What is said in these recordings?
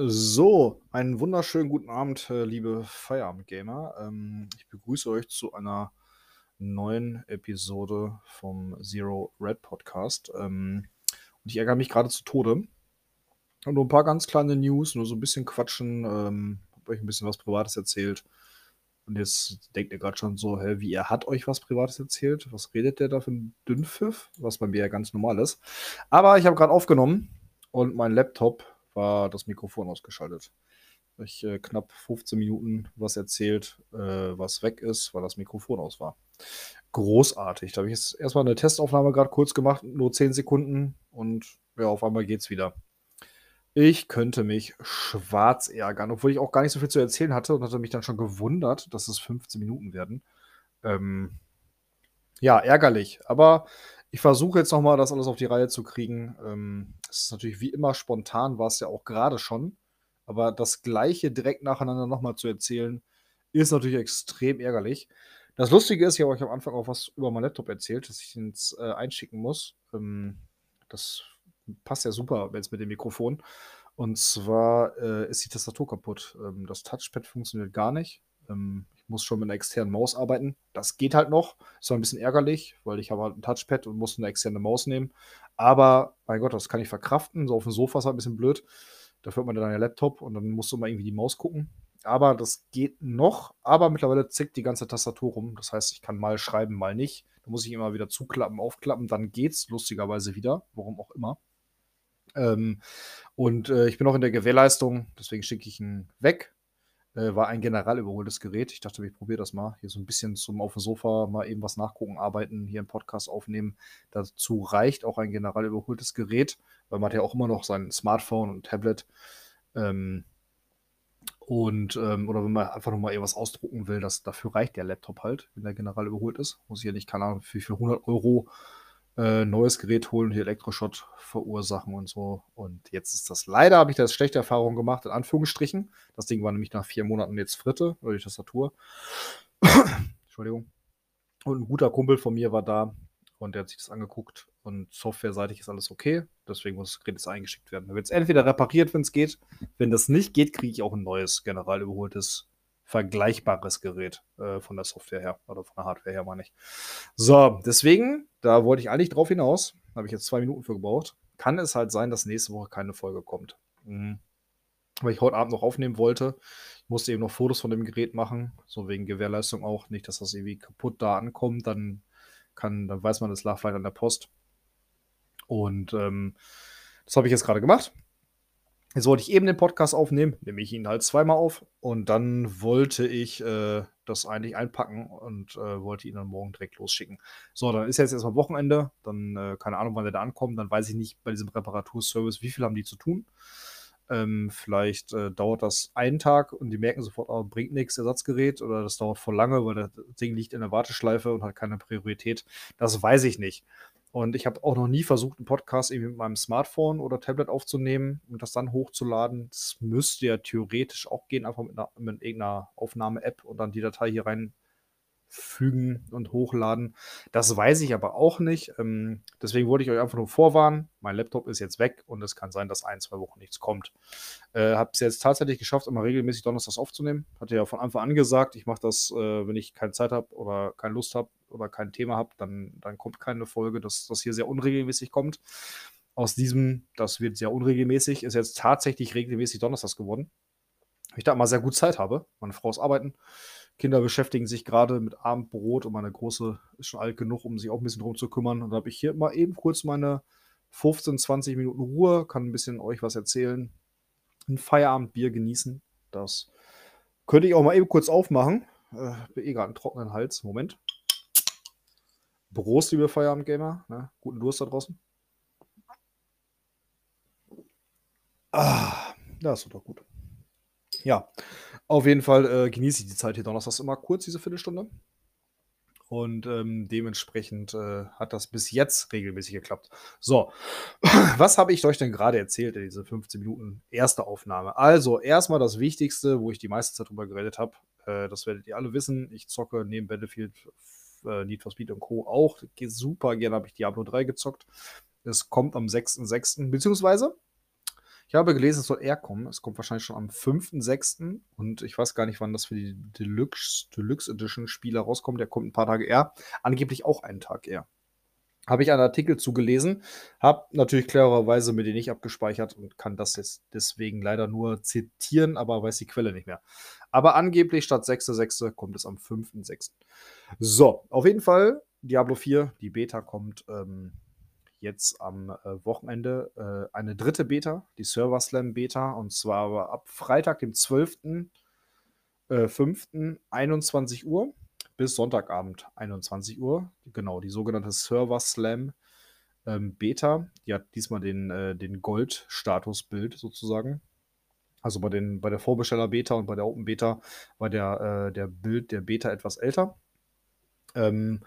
So, einen wunderschönen guten Abend, äh, liebe Feierabend-Gamer. Ähm, ich begrüße euch zu einer neuen Episode vom Zero Red Podcast. Ähm, und ich ärgere mich gerade zu Tode. Und nur ein paar ganz kleine News, nur so ein bisschen quatschen, ähm, hab euch ein bisschen was Privates erzählt. Und jetzt denkt ihr gerade schon so, hä, wie er hat euch was Privates erzählt? Was redet der da für ein Dünnpfiff? Was bei mir ja ganz normal ist. Aber ich habe gerade aufgenommen und mein Laptop war das Mikrofon ausgeschaltet. Ich äh, knapp 15 Minuten was erzählt, äh, was weg ist, weil das Mikrofon aus war. Großartig. Da habe ich jetzt erstmal eine Testaufnahme gerade kurz gemacht, nur 10 Sekunden und ja, auf einmal geht's wieder. Ich könnte mich schwarz ärgern, obwohl ich auch gar nicht so viel zu erzählen hatte und hatte mich dann schon gewundert, dass es 15 Minuten werden. Ähm, ja, ärgerlich. Aber ich versuche jetzt nochmal, das alles auf die Reihe zu kriegen. Ähm, es ist natürlich wie immer spontan, war es ja auch gerade schon. Aber das Gleiche direkt nacheinander nochmal zu erzählen, ist natürlich extrem ärgerlich. Das Lustige ist, ich habe euch am Anfang auch was über meinen Laptop erzählt, dass ich ihn jetzt äh, einschicken muss. Ähm, das passt ja super jetzt mit dem Mikrofon. Und zwar äh, ist die Tastatur kaputt. Ähm, das Touchpad funktioniert gar nicht. Ähm, muss schon mit einer externen Maus arbeiten. Das geht halt noch. Ist ein bisschen ärgerlich, weil ich habe halt ein Touchpad und muss eine externe Maus nehmen. Aber, mein Gott, das kann ich verkraften. So auf dem Sofa ist halt ein bisschen blöd. Da führt man dann ja Laptop und dann musst du mal irgendwie die Maus gucken. Aber das geht noch. Aber mittlerweile zickt die ganze Tastatur rum. Das heißt, ich kann mal schreiben, mal nicht. Da muss ich immer wieder zuklappen, aufklappen. Dann geht's lustigerweise wieder. Warum auch immer. Ähm, und äh, ich bin auch in der Gewährleistung. Deswegen schicke ich ihn weg äh, war ein general überholtes Gerät. Ich dachte, ich probiere das mal. Hier so ein bisschen zum auf dem Sofa mal eben was nachgucken, arbeiten, hier einen Podcast aufnehmen. Dazu reicht auch ein general überholtes Gerät, weil man hat ja auch immer noch sein Smartphone und Tablet. Ähm, und, ähm, oder wenn man einfach nochmal irgendwas ausdrucken will, das, dafür reicht der Laptop halt, wenn der general überholt ist. Muss ich ja nicht, keine Ahnung, für, für 100 Euro äh, neues Gerät holen, hier Elektroschott verursachen und so. Und jetzt ist das leider, habe ich da schlechte Erfahrungen gemacht, in Anführungsstrichen. Das Ding war nämlich nach vier Monaten jetzt Fritte, oder die Tastatur. Entschuldigung. Und ein guter Kumpel von mir war da und der hat sich das angeguckt und softwareseitig ist alles okay. Deswegen muss das Gerät jetzt eingeschickt werden. Da wird es entweder repariert, wenn es geht. Wenn das nicht geht, kriege ich auch ein neues, general überholtes vergleichbares Gerät äh, von der Software her oder von der Hardware her, meine ich. So, deswegen, da wollte ich eigentlich drauf hinaus, habe ich jetzt zwei Minuten für gebraucht. Kann es halt sein, dass nächste Woche keine Folge kommt. Mhm. Weil ich heute Abend noch aufnehmen wollte. Ich musste eben noch Fotos von dem Gerät machen, so wegen Gewährleistung auch. Nicht, dass das irgendwie kaputt da ankommt, dann kann, dann weiß man, es lag vielleicht an der Post. Und ähm, das habe ich jetzt gerade gemacht. Jetzt wollte ich eben den Podcast aufnehmen, nehme ich ihn halt zweimal auf und dann wollte ich äh, das eigentlich einpacken und äh, wollte ihn dann morgen direkt losschicken. So, dann ist jetzt erstmal Wochenende, dann äh, keine Ahnung, wann der da ankommt, dann weiß ich nicht bei diesem Reparaturservice, wie viel haben die zu tun. Ähm, vielleicht äh, dauert das einen Tag und die merken sofort, oh, bringt nichts, Ersatzgerät, oder das dauert voll lange, weil das Ding liegt in der Warteschleife und hat keine Priorität. Das weiß ich nicht. Und ich habe auch noch nie versucht, einen Podcast irgendwie mit meinem Smartphone oder Tablet aufzunehmen und das dann hochzuladen. Das müsste ja theoretisch auch gehen, einfach mit, einer, mit irgendeiner Aufnahme-App und dann die Datei hier rein fügen und hochladen. Das weiß ich aber auch nicht. Ähm, deswegen wollte ich euch einfach nur vorwarnen. Mein Laptop ist jetzt weg und es kann sein, dass ein, zwei Wochen nichts kommt. Äh, habe es jetzt tatsächlich geschafft, immer regelmäßig Donnerstags aufzunehmen. Hatte ja von Anfang an gesagt, ich mache das, äh, wenn ich keine Zeit habe oder keine Lust habe oder kein Thema habe, dann, dann kommt keine Folge, dass das hier sehr unregelmäßig kommt. Aus diesem, das wird sehr unregelmäßig, ist jetzt tatsächlich regelmäßig Donnerstags geworden. Ich da mal sehr gut Zeit habe. Meine Frau ist arbeiten. Kinder beschäftigen sich gerade mit Abendbrot und meine Große ist schon alt genug, um sich auch ein bisschen drum zu kümmern. Und da habe ich hier mal eben kurz meine 15, 20 Minuten Ruhe, kann ein bisschen euch was erzählen, ein Feierabendbier genießen. Das könnte ich auch mal eben kurz aufmachen. Äh, bin eh gerade einen trockenen Hals. Moment. Prost, liebe Feierabendgamer. Ne? Guten Durst da draußen. Ah, das ist doch gut. Ja, auf jeden Fall äh, genieße ich die Zeit hier donnerstags immer kurz, diese Viertelstunde. Und ähm, dementsprechend äh, hat das bis jetzt regelmäßig geklappt. So, was habe ich euch denn gerade erzählt in diese 15 Minuten erste Aufnahme? Also, erstmal das Wichtigste, wo ich die meiste Zeit drüber geredet habe. Äh, das werdet ihr alle wissen. Ich zocke neben Battlefield, äh, Need for Speed und Co. auch. Super gerne habe ich Diablo 3 gezockt. Es kommt am 6.6. beziehungsweise Ich habe gelesen, es soll eher kommen. Es kommt wahrscheinlich schon am 5.6. Und ich weiß gar nicht, wann das für die Deluxe, Deluxe Edition Spieler rauskommt. Der kommt ein paar Tage eher. Angeblich auch einen Tag eher. Habe ich einen Artikel zugelesen, habe natürlich klarerweise mir den nicht abgespeichert und kann das jetzt deswegen leider nur zitieren, aber weiß die Quelle nicht mehr. Aber angeblich statt 6.6. kommt es am 5.6. So, auf jeden Fall Diablo 4, die Beta kommt ähm, jetzt am äh, Wochenende äh, eine dritte Beta, die Server Slam Beta, und zwar aber ab Freitag, dem 12.05. Äh, 21 Uhr bis Sonntagabend 21 Uhr. Genau, die sogenannte Server Slam ähm, Beta. Die hat diesmal den, äh, den Gold-Status-Bild sozusagen. Also bei, den, bei der Vorbesteller-Beta und bei der Open-Beta war der, äh, der Bild der Beta etwas älter. Ähm,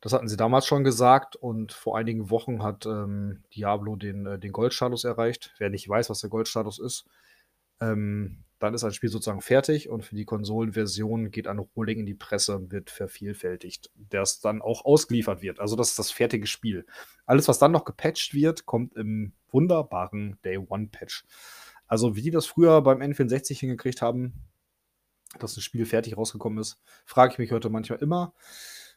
das hatten sie damals schon gesagt und vor einigen Wochen hat ähm, Diablo den, äh, den Goldstatus erreicht. Wer nicht weiß, was der Goldstatus ist, ähm, dann ist ein Spiel sozusagen fertig und für die Konsolenversion geht ein Rolling in die Presse, wird vervielfältigt, das dann auch ausgeliefert wird. Also das ist das fertige Spiel. Alles, was dann noch gepatcht wird, kommt im wunderbaren Day One Patch. Also wie die das früher beim N64 hingekriegt haben, dass ein Spiel fertig rausgekommen ist, frage ich mich heute manchmal immer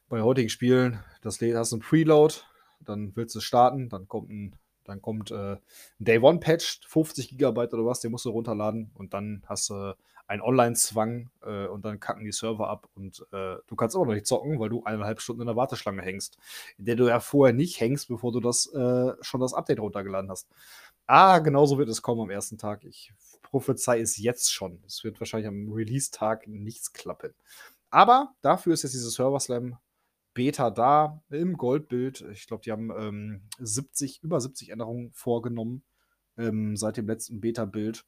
bei heutigen Spielen, das hast du ein Preload, dann willst du starten, dann kommt ein, dann kommt äh, ein Day One Patch, 50 Gigabyte oder was, den musst du runterladen und dann hast du einen Online-Zwang äh, und dann kacken die Server ab und äh, du kannst auch noch nicht zocken, weil du eineinhalb Stunden in der Warteschlange hängst, in der du ja vorher nicht hängst, bevor du das äh, schon das Update runtergeladen hast. Ah, genauso wird es kommen am ersten Tag. Ich prophezei es jetzt schon. Es wird wahrscheinlich am Release-Tag nichts klappen. Aber dafür ist jetzt dieses Server Slam Beta da im Goldbild. Ich glaube, die haben ähm, 70, über 70 Änderungen vorgenommen ähm, seit dem letzten Beta-Bild.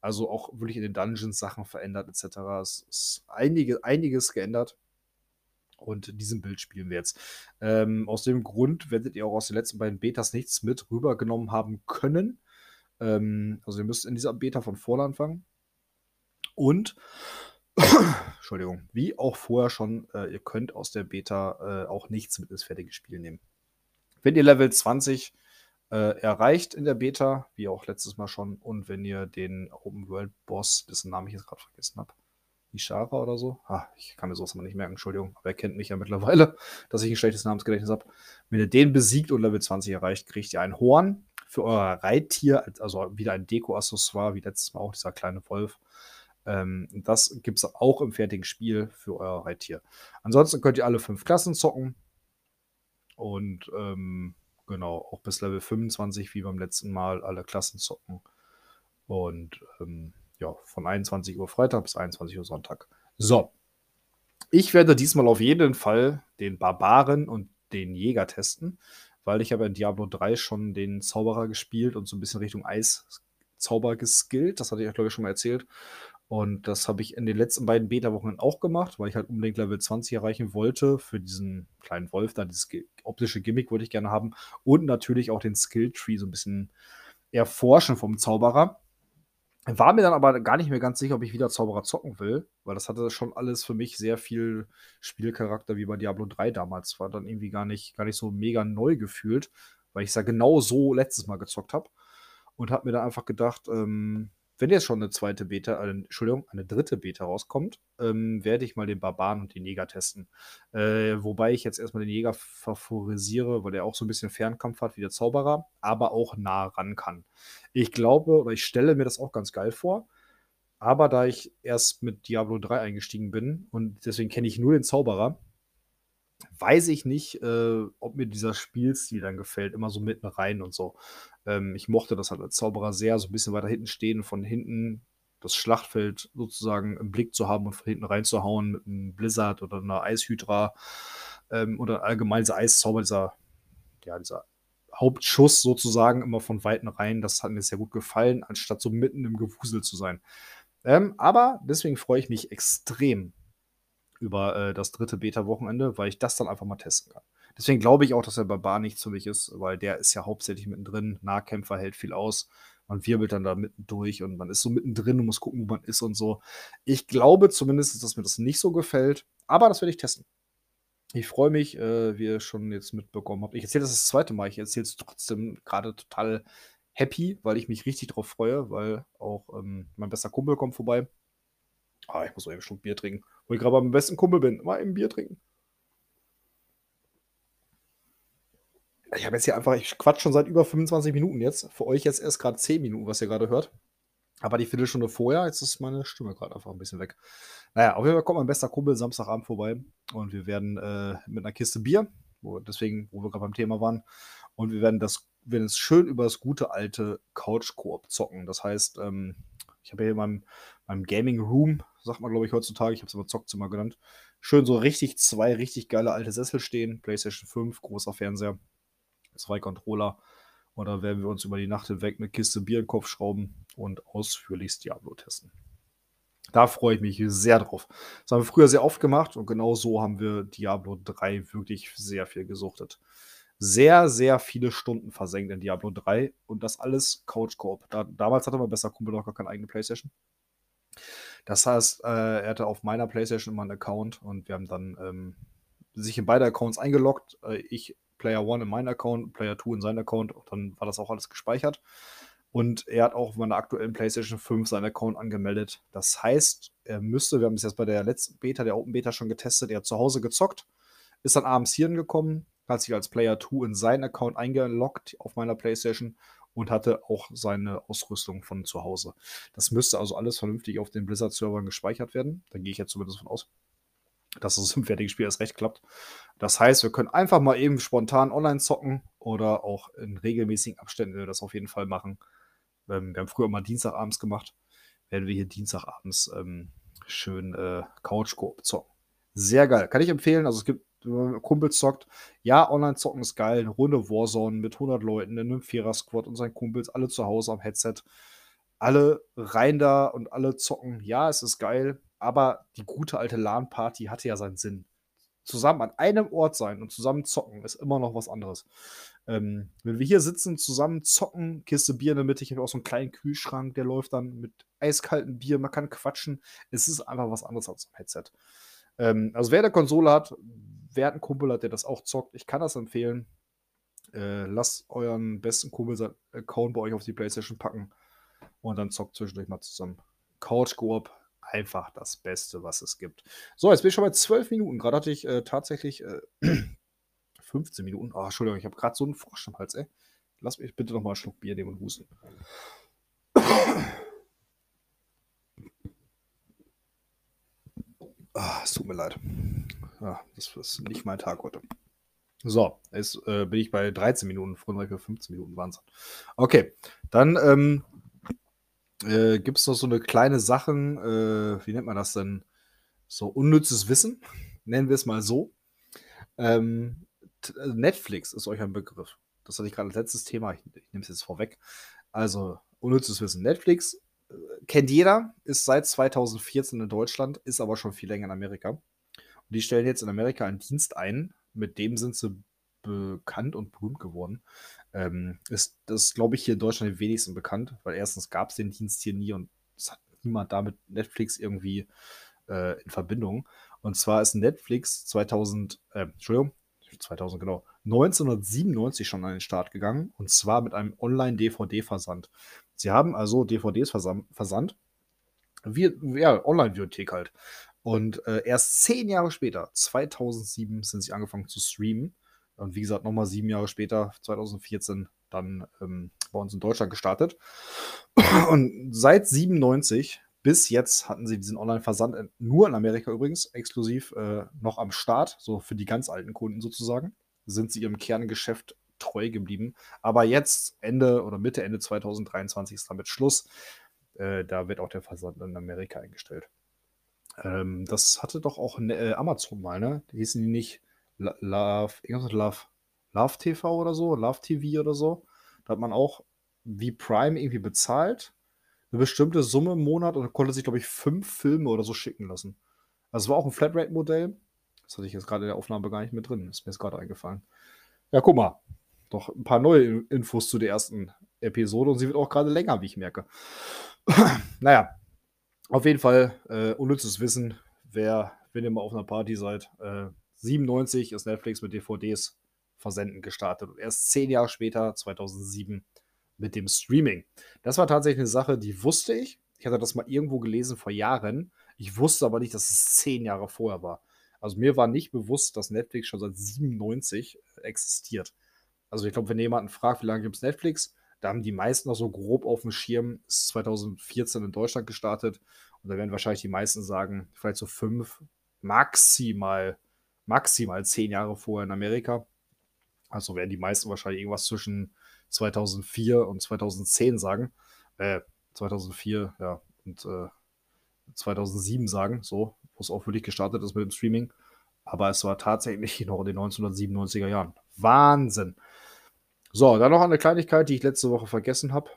Also auch wirklich in den Dungeons Sachen verändert etc. Es ist einige, einiges geändert. Und diesem Bild spielen wir jetzt. Ähm, aus dem Grund werdet ihr auch aus den letzten beiden Betas nichts mit rübergenommen haben können. Ähm, also ihr müsst in dieser Beta von vorne anfangen. Und Entschuldigung, wie auch vorher schon, äh, ihr könnt aus der Beta äh, auch nichts mit ins fertige Spiel nehmen. Wenn ihr Level 20 äh, erreicht in der Beta, wie auch letztes Mal schon, und wenn ihr den Open World Boss, dessen Namen ich jetzt gerade vergessen habe, Ishara oder so, ah, ich kann mir sowas mal nicht merken, Entschuldigung, aber er kennt mich ja mittlerweile, dass ich ein schlechtes Namensgedächtnis habe. Wenn ihr den besiegt und Level 20 erreicht, kriegt ihr ein Horn für euer Reittier, also wieder ein Deko-Accessoire, wie letztes Mal auch dieser kleine Wolf. Ähm, das gibt es auch im fertigen Spiel für euer Reittier. Ansonsten könnt ihr alle fünf Klassen zocken. Und ähm, genau, auch bis Level 25, wie beim letzten Mal, alle Klassen zocken. Und ähm, ja, von 21 Uhr Freitag bis 21 Uhr Sonntag. So. Ich werde diesmal auf jeden Fall den Barbaren und den Jäger testen, weil ich habe in Diablo 3 schon den Zauberer gespielt und so ein bisschen Richtung Eiszauber geskillt. Das hatte ich, glaube ich, schon mal erzählt. Und das habe ich in den letzten beiden Beta-Wochen auch gemacht, weil ich halt unbedingt Level 20 erreichen wollte für diesen kleinen Wolf da. Dieses optische Gimmick wollte ich gerne haben. Und natürlich auch den Skill-Tree so ein bisschen erforschen vom Zauberer. War mir dann aber gar nicht mehr ganz sicher, ob ich wieder Zauberer zocken will, weil das hatte schon alles für mich sehr viel Spielcharakter wie bei Diablo 3 damals. War dann irgendwie gar nicht, gar nicht so mega neu gefühlt, weil ich es ja genau so letztes Mal gezockt habe. Und habe mir dann einfach gedacht, ähm, wenn jetzt schon eine zweite Beta, äh, Entschuldigung, eine dritte Beta rauskommt, ähm, werde ich mal den Barbaren und den Jäger testen. Äh, wobei ich jetzt erstmal den Jäger favorisiere, weil er auch so ein bisschen Fernkampf hat wie der Zauberer, aber auch nah ran kann. Ich glaube oder ich stelle mir das auch ganz geil vor. Aber da ich erst mit Diablo 3 eingestiegen bin und deswegen kenne ich nur den Zauberer, weiß ich nicht, äh, ob mir dieser Spielstil dann gefällt, immer so mitten rein und so. Ähm, ich mochte das halt als Zauberer sehr, so ein bisschen weiter hinten stehen, von hinten das Schlachtfeld sozusagen im Blick zu haben und von hinten reinzuhauen mit einem Blizzard oder einer Eishydra ähm, oder allgemein dieser Eiszauber, dieser, ja, dieser Hauptschuss sozusagen immer von Weiten rein. Das hat mir sehr gut gefallen, anstatt so mitten im Gewusel zu sein. Ähm, aber deswegen freue ich mich extrem über äh, das dritte Beta-Wochenende, weil ich das dann einfach mal testen kann. Deswegen glaube ich auch, dass der Barbar nichts für mich ist, weil der ist ja hauptsächlich mittendrin. Nahkämpfer hält viel aus. Man wirbelt dann da mitten durch und man ist so mittendrin und muss gucken, wo man ist und so. Ich glaube zumindest, dass mir das nicht so gefällt, aber das werde ich testen. Ich freue mich, äh, wie ihr schon jetzt mitbekommen habt. Ich erzähle das das zweite Mal. Ich erzähle es trotzdem gerade total happy, weil ich mich richtig drauf freue, weil auch ähm, mein bester Kumpel kommt vorbei. Ah, ich muss mal eben Schluck Bier trinken. Wo ich gerade beim besten Kumpel bin. Mal eben Bier trinken. Ich habe jetzt hier einfach, ich quatsch schon seit über 25 Minuten jetzt. Für euch jetzt erst gerade 10 Minuten, was ihr gerade hört. Aber die Viertelstunde vorher, jetzt ist meine Stimme gerade einfach ein bisschen weg. Naja, auf jeden Fall kommt mein bester Kumpel Samstagabend vorbei und wir werden äh, mit einer Kiste Bier, wo, deswegen, wo wir gerade beim Thema waren, und wir werden das, werden es schön über das gute alte Couch-Koop zocken. Das heißt, ähm, ich habe hier in meinem, meinem Gaming Room, sagt man glaube ich heutzutage, ich habe es immer Zockzimmer genannt, schön so richtig zwei richtig geile alte Sessel stehen, PlayStation 5, großer Fernseher, zwei Controller und dann werden wir uns über die Nacht hinweg eine Kiste Bier in den Kopf schrauben und ausführlichst Diablo testen. Da freue ich mich sehr drauf. Das haben wir früher sehr oft gemacht und genau so haben wir Diablo 3 wirklich sehr viel gesuchtet. Sehr, sehr viele Stunden versenkt in Diablo 3 und das alles Couch Coop. Da, damals hatte mein bester Kumpel noch gar keine eigene Playstation. Das heißt, äh, er hatte auf meiner Playstation immer einen Account und wir haben dann ähm, sich in beide Accounts eingeloggt. Äh, ich Player 1 in meinen Account, Player 2 in seinen Account und dann war das auch alles gespeichert. Und er hat auch auf meiner aktuellen PlayStation 5 seinen Account angemeldet. Das heißt, er müsste, wir haben es jetzt bei der letzten Beta, der Open Beta schon getestet, er hat zu Hause gezockt, ist dann abends hierhin gekommen, hat sich als Player 2 in seinen Account eingeloggt auf meiner PlayStation und hatte auch seine Ausrüstung von zu Hause. Das müsste also alles vernünftig auf den Blizzard-Servern gespeichert werden. Da gehe ich jetzt zumindest von aus, dass es im fertigen Spiel erst recht klappt. Das heißt, wir können einfach mal eben spontan online zocken oder auch in regelmäßigen Abständen das auf jeden Fall machen. Ähm, wir haben früher mal Dienstagabends gemacht. Werden wir hier Dienstagabends ähm, schön äh, Couch-Koop zocken. Sehr geil. Kann ich empfehlen. Also es gibt Kumpel zockt. Ja, online zocken ist geil. Eine Runde Warzone mit 100 Leuten in einem Vierer-Squad und seinen Kumpels, alle zu Hause am Headset. Alle rein da und alle zocken. Ja, es ist geil. Aber die gute alte LAN-Party hatte ja seinen Sinn. Zusammen an einem Ort sein und zusammen zocken ist immer noch was anderes. Ähm, wenn wir hier sitzen, zusammen zocken, Kiste Bier in der Mitte, ich habe auch so einen kleinen Kühlschrank, der läuft dann mit eiskaltem Bier, man kann quatschen. Es ist einfach was anderes als ein Headset. Ähm, also wer eine Konsole hat, wer einen Kumpel hat, der das auch zockt, ich kann das empfehlen. Äh, lasst euren besten Kumpel sein Account bei euch auf die Playstation packen und dann zockt zwischendurch mal zusammen. Couch Coop, einfach das Beste, was es gibt. So, jetzt bin ich schon bei 12 Minuten. Gerade hatte ich äh, tatsächlich äh, 15 Minuten. Oh, Entschuldigung, ich habe gerade so einen Frosch im Hals, ey. Lass mich bitte noch mal einen Schluck Bier nehmen und husten. Ah, es tut mir leid. Ja, das ist nicht mein Tag heute. So, jetzt äh, bin ich bei 13 Minuten, für 15 Minuten Wahnsinn. Okay, dann ähm, äh, gibt es noch so eine kleine Sachen, äh, wie nennt man das denn? So unnützes Wissen, nennen wir es mal so. Ähm, äh, Netflix ist euch ein Begriff. Das hatte ich gerade als letztes Thema. Ich, ich nehme es jetzt vorweg. Also, unnützes Wissen. Netflix äh, kennt jeder, ist seit 2014 in Deutschland, ist aber schon viel länger in Amerika. Die stellen jetzt in Amerika einen Dienst ein, mit dem sind sie bekannt und berühmt geworden. Ähm, ist das, glaube ich, hier in Deutschland am wenigsten bekannt, weil erstens gab es den Dienst hier nie und es hat niemand damit Netflix irgendwie äh, in Verbindung. Und zwar ist Netflix 2000, äh, Entschuldigung, 2000 genau, 1997 schon an den Start gegangen und zwar mit einem Online-DVD-Versand. Sie haben also DVDs versandt, ja, Online-Bibliothek halt. Und äh, erst zehn Jahre später, 2007, sind sie angefangen zu streamen. Und wie gesagt, nochmal sieben Jahre später, 2014, dann ähm, bei uns in Deutschland gestartet. Und seit 97 bis jetzt hatten sie diesen Online-Versand nur in Amerika übrigens, exklusiv äh, noch am Start, so für die ganz alten Kunden sozusagen. Sind sie ihrem Kerngeschäft treu geblieben. Aber jetzt, Ende oder Mitte, Ende 2023 ist damit Schluss. Äh, da wird auch der Versand in Amerika eingestellt. Ähm, das hatte doch auch ne, äh, Amazon mal, ne? Die hießen die nicht Love, irgendwas Love, Love TV oder so, Love TV oder so. Da hat man auch wie Prime irgendwie bezahlt, eine bestimmte Summe im Monat und konnte sich, glaube ich, fünf Filme oder so schicken lassen. Also es war auch ein Flatrate-Modell. Das hatte ich jetzt gerade in der Aufnahme gar nicht mit drin. Ist mir jetzt gerade eingefallen. Ja, guck mal. Doch ein paar neue Infos zu der ersten Episode und sie wird auch gerade länger, wie ich merke. naja, auf jeden Fall äh, unnützes Wissen, wer, wenn ihr mal auf einer Party seid. Äh, 97 ist Netflix mit DVDs versenden gestartet und erst zehn Jahre später, 2007, mit dem Streaming. Das war tatsächlich eine Sache, die wusste ich. Ich hatte das mal irgendwo gelesen vor Jahren. Ich wusste aber nicht, dass es zehn Jahre vorher war. Also mir war nicht bewusst, dass Netflix schon seit 97 existiert. Also ich glaube, wenn jemanden fragt, wie lange gibt es Netflix, da haben die meisten noch so grob auf dem Schirm, ist 2014 in Deutschland gestartet. Und da werden wahrscheinlich die meisten sagen, vielleicht so fünf, maximal, maximal zehn Jahre vorher in Amerika. Also werden die meisten wahrscheinlich irgendwas zwischen 2004 und 2010 sagen. Äh, 2004, ja, und äh, 2007 sagen, so, wo es auch wirklich gestartet ist mit dem Streaming. Aber es war tatsächlich noch in den 1997er Jahren. Wahnsinn. So, dann noch eine Kleinigkeit, die ich letzte Woche vergessen habe.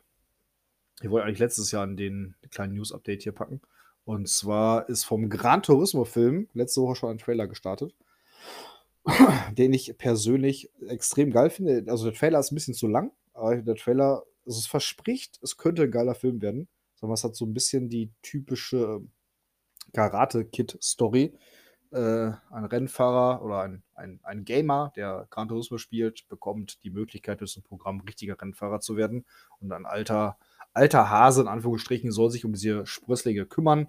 Ich wollte eigentlich letztes Jahr in den kleinen News-Update hier packen. Und zwar ist vom Gran Turismo-Film letzte Woche schon ein Trailer gestartet, den ich persönlich extrem geil finde. Also der Trailer ist ein bisschen zu lang, aber der Trailer, also es verspricht, es könnte ein geiler Film werden. Sondern es hat so ein bisschen die typische Karate-Kid-Story äh, ein Rennfahrer oder ein, ein, ein Gamer, der Gran Turismo spielt, bekommt die Möglichkeit, durch ein Programm richtiger Rennfahrer zu werden. Und ein alter, alter Hase, in Anführungsstrichen, soll sich um diese Sprösslinge kümmern.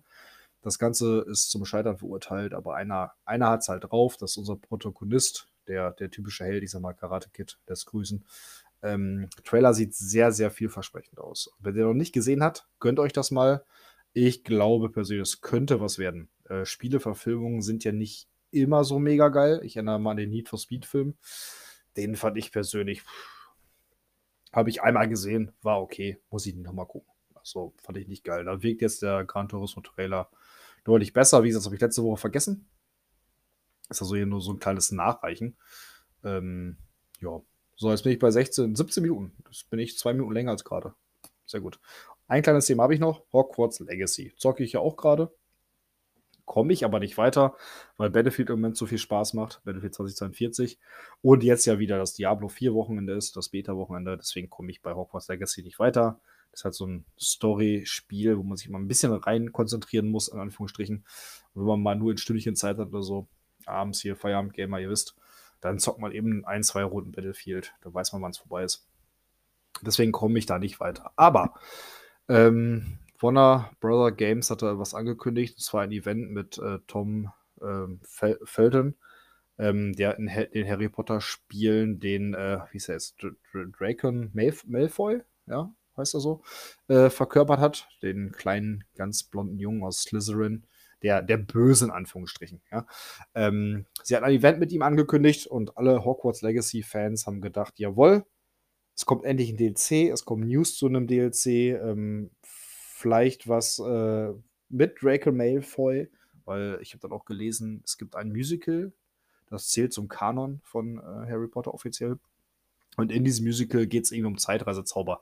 Das Ganze ist zum Scheitern verurteilt, aber einer, einer hat es halt drauf. Das ist unser Protagonist, der, der typische Held, ich sag mal, Karate Kid, des Grüßen. Ähm, Trailer sieht sehr, sehr vielversprechend aus. Wenn ihr noch nicht gesehen habt, gönnt euch das mal. Ich glaube persönlich, es könnte was werden. Äh, Spieleverfilmungen sind ja nicht immer so mega geil. Ich erinnere mal an den Need for Speed Film. Den fand ich persönlich, habe ich einmal gesehen, war okay, muss ich nicht nochmal gucken. Also fand ich nicht geil. Da wirkt jetzt der Gran Turismo Trailer deutlich besser. Wie gesagt, das habe ich letzte Woche vergessen. Ist also hier nur so ein kleines Nachreichen. Ähm, ja. So, jetzt bin ich bei 16, 17 Minuten. Das bin ich zwei Minuten länger als gerade. Sehr gut. Ein kleines Thema habe ich noch: Hogwarts Legacy. Zocke ich ja auch gerade. Komme ich aber nicht weiter, weil Battlefield im Moment so viel Spaß macht. Battlefield 2042. Und jetzt ja wieder das Diablo 4 Wochenende ist, das Beta-Wochenende. Deswegen komme ich bei Hogwarts Legacy nicht weiter. Das ist halt so ein Story-Spiel, wo man sich mal ein bisschen rein konzentrieren muss, in Anführungsstrichen. Und wenn man mal nur ein Stündchen Zeit hat oder so, abends hier Feierabend-Gamer, ihr wisst, dann zockt man eben ein, zwei Runden Battlefield. Da weiß man, wann es vorbei ist. Deswegen komme ich da nicht weiter. Aber ähm, Warner Brother Games hatte was angekündigt, und zwar ein Event mit äh, Tom ähm, Fel Felton, ähm, der in ha den Harry Potter Spielen den, äh, wie ist er jetzt, Dracon Malf Malfoy, ja, heißt er so, äh, verkörpert hat, den kleinen, ganz blonden Jungen aus Slytherin, der, der Böse in Anführungsstrichen, ja. Ähm, sie hat ein Event mit ihm angekündigt und alle Hogwarts Legacy Fans haben gedacht, jawohl, es kommt endlich ein DLC, es kommen News zu einem DLC, ähm, vielleicht was äh, mit Draco Malfoy, weil ich habe dann auch gelesen, es gibt ein Musical, das zählt zum Kanon von äh, Harry Potter offiziell. Und in diesem Musical geht es irgendwie um Zeitreisezauber.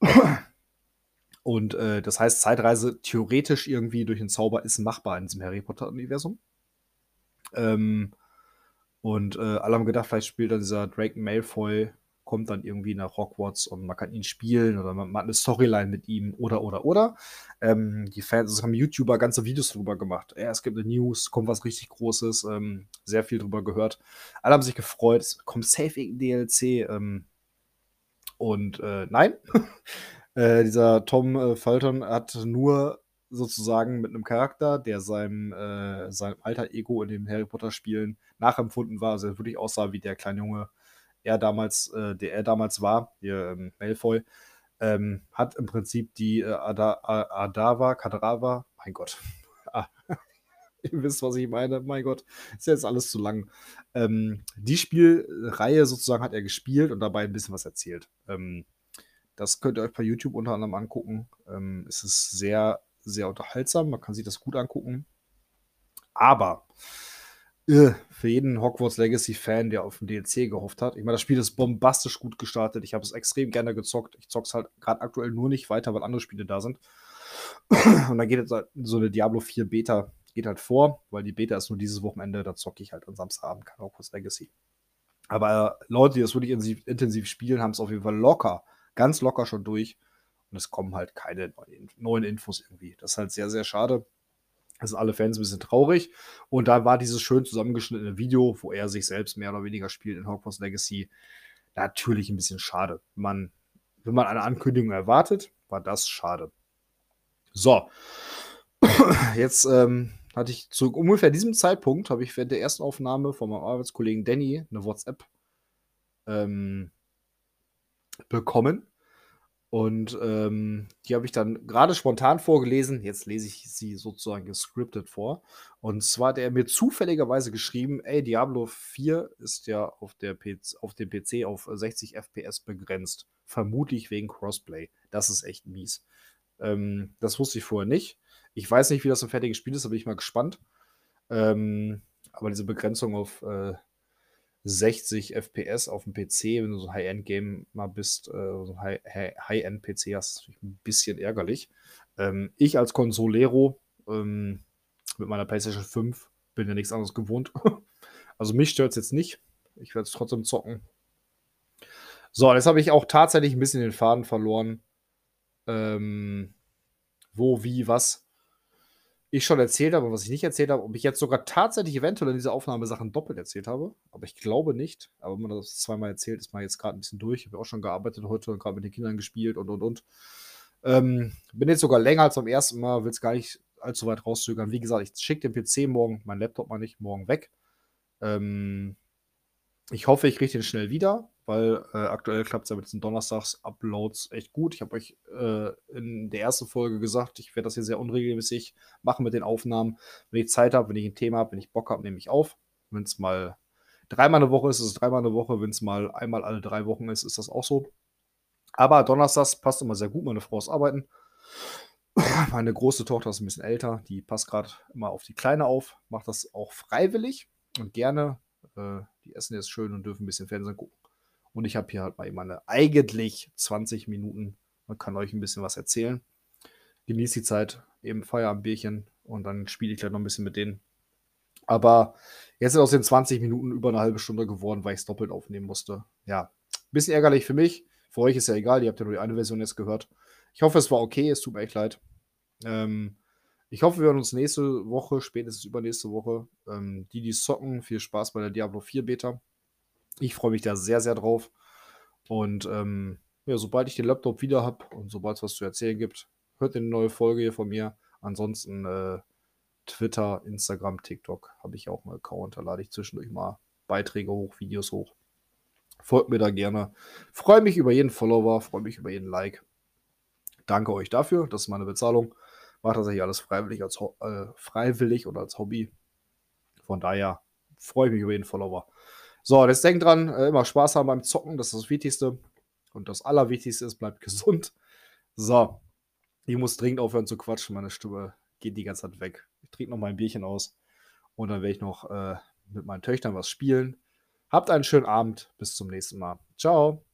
Und äh, das heißt, Zeitreise theoretisch irgendwie durch den Zauber ist machbar in diesem Harry Potter-Universum. Ähm, und äh, alle haben gedacht, vielleicht spielt dann dieser Drake Malfoy kommt dann irgendwie nach Hogwarts und man kann ihn spielen oder man, man hat eine Storyline mit ihm oder oder oder. Ähm, die Fans, es haben YouTuber ganze Videos drüber gemacht. Ja, es gibt eine News, kommt was richtig Großes, ähm, sehr viel drüber gehört. Alle haben sich gefreut, es kommt safe DLC. Ähm, und äh, nein, äh, dieser Tom äh, Fulton hat nur sozusagen mit einem Charakter, der seinem, äh, seinem alter Ego in den Harry Potter Spielen nachempfunden war, also wirklich aussah wie der kleine Junge er damals, äh, der er damals war, hier ähm, Malfoy, ähm, hat im Prinzip die äh, Ada, Adava, Kadrava, mein Gott, ah, ihr wisst, was ich meine, mein Gott, ist jetzt alles zu lang. Ähm, die Spielreihe sozusagen hat er gespielt und dabei ein bisschen was erzählt. Ähm, das könnt ihr euch bei YouTube unter anderem angucken. Ähm, es ist sehr, sehr unterhaltsam, man kann sich das gut angucken. Aber für jeden Hogwarts Legacy-Fan, der auf den DLC gehofft hat. Ich meine, das Spiel ist bombastisch gut gestartet. Ich habe es extrem gerne gezockt. Ich zocke es halt gerade aktuell nur nicht weiter, weil andere Spiele da sind. Und dann geht jetzt halt so eine Diablo 4 Beta geht halt vor, weil die Beta ist nur dieses Wochenende. Da zocke ich halt am Samstagabend kein Hogwarts Legacy. Aber äh, Leute, die das wirklich intensiv, intensiv spielen, haben es auf jeden Fall locker, ganz locker schon durch. Und es kommen halt keine neuen Infos irgendwie. Das ist halt sehr, sehr schade. Da sind alle Fans ein bisschen traurig. Und da war dieses schön zusammengeschnittene Video, wo er sich selbst mehr oder weniger spielt in Hogwarts Legacy, natürlich ein bisschen schade. Man wenn man eine Ankündigung erwartet, war das schade. So, jetzt ähm, hatte ich zu ungefähr diesem Zeitpunkt, habe ich während der ersten Aufnahme von meinem Arbeitskollegen Danny eine WhatsApp ähm, bekommen. Und ähm, die habe ich dann gerade spontan vorgelesen. Jetzt lese ich sie sozusagen gescriptet vor. Und zwar hat er mir zufälligerweise geschrieben: Ey, Diablo 4 ist ja auf, der PC, auf dem PC auf 60 FPS begrenzt. Vermutlich wegen Crossplay. Das ist echt mies. Ähm, das wusste ich vorher nicht. Ich weiß nicht, wie das im fertigen Spiel ist, da bin ich mal gespannt. Ähm, aber diese Begrenzung auf äh, 60 FPS auf dem PC, wenn du so ein High-End-Game mal bist, äh, so ein High-End-PC hast, ist ein bisschen ärgerlich. Ähm, ich als Consolero ähm, mit meiner PlayStation 5 bin ja nichts anderes gewohnt. also mich stört es jetzt nicht. Ich werde es trotzdem zocken. So, jetzt habe ich auch tatsächlich ein bisschen den Faden verloren. Ähm, wo, wie, was ich schon erzählt habe und was ich nicht erzählt habe, ob ich jetzt sogar tatsächlich eventuell in dieser Aufnahme Sachen doppelt erzählt habe. Aber ich glaube nicht. Aber wenn man das zweimal erzählt, ist man jetzt gerade ein bisschen durch. Ich habe auch schon gearbeitet heute und gerade mit den Kindern gespielt und und und. Ähm, bin jetzt sogar länger als beim ersten Mal, will es gar nicht allzu weit rauszögern. Wie gesagt, ich schicke den PC morgen, mein Laptop mal nicht, morgen weg. Ähm, ich hoffe, ich kriege den schnell wieder weil äh, aktuell klappt es ja mit diesen Donnerstags-Uploads echt gut. Ich habe euch äh, in der ersten Folge gesagt, ich werde das hier sehr unregelmäßig machen mit den Aufnahmen. Wenn ich Zeit habe, wenn ich ein Thema habe, wenn ich Bock habe, nehme ich auf. Wenn es mal dreimal eine Woche ist, ist es dreimal eine Woche. Wenn es mal einmal alle drei Wochen ist, ist das auch so. Aber Donnerstags passt immer sehr gut. Meine Frau ist arbeiten. Meine große Tochter ist ein bisschen älter. Die passt gerade immer auf die Kleine auf. Macht das auch freiwillig und gerne. Äh, die essen jetzt schön und dürfen ein bisschen Fernsehen gucken. Und ich habe hier halt mal meine eigentlich 20 Minuten. Man kann euch ein bisschen was erzählen. Genießt die Zeit, eben Feierabendbierchen und dann spiele ich gleich noch ein bisschen mit denen. Aber jetzt sind aus den 20 Minuten über eine halbe Stunde geworden, weil ich es doppelt aufnehmen musste. Ja, bisschen ärgerlich für mich. Für euch ist ja egal, ihr habt ja nur die eine Version jetzt gehört. Ich hoffe, es war okay, es tut mir echt leid. Ähm, ich hoffe, wir hören uns nächste Woche, spätestens übernächste Woche. Ähm, die, die zocken, viel Spaß bei der Diablo 4 Beta. Ich freue mich da sehr, sehr drauf. Und ähm, ja, sobald ich den Laptop wieder habe und sobald es was zu erzählen gibt, hört eine neue Folge hier von mir. Ansonsten äh, Twitter, Instagram, TikTok habe ich auch einen Account. Da lade ich zwischendurch mal Beiträge hoch, Videos hoch. Folgt mir da gerne. Freue mich über jeden Follower, freue mich über jeden Like. Danke euch dafür. Das ist meine Bezahlung. Mache tatsächlich alles freiwillig, als, äh, freiwillig oder als Hobby. Von daher freue ich mich über jeden Follower. So, jetzt denkt dran, äh, immer Spaß haben beim Zocken, das ist das Wichtigste. Und das Allerwichtigste ist, bleibt gesund. So, ich muss dringend aufhören zu quatschen, meine Stimme geht die ganze Zeit weg. Ich trinke noch mal ein Bierchen aus und dann werde ich noch äh, mit meinen Töchtern was spielen. Habt einen schönen Abend, bis zum nächsten Mal. Ciao.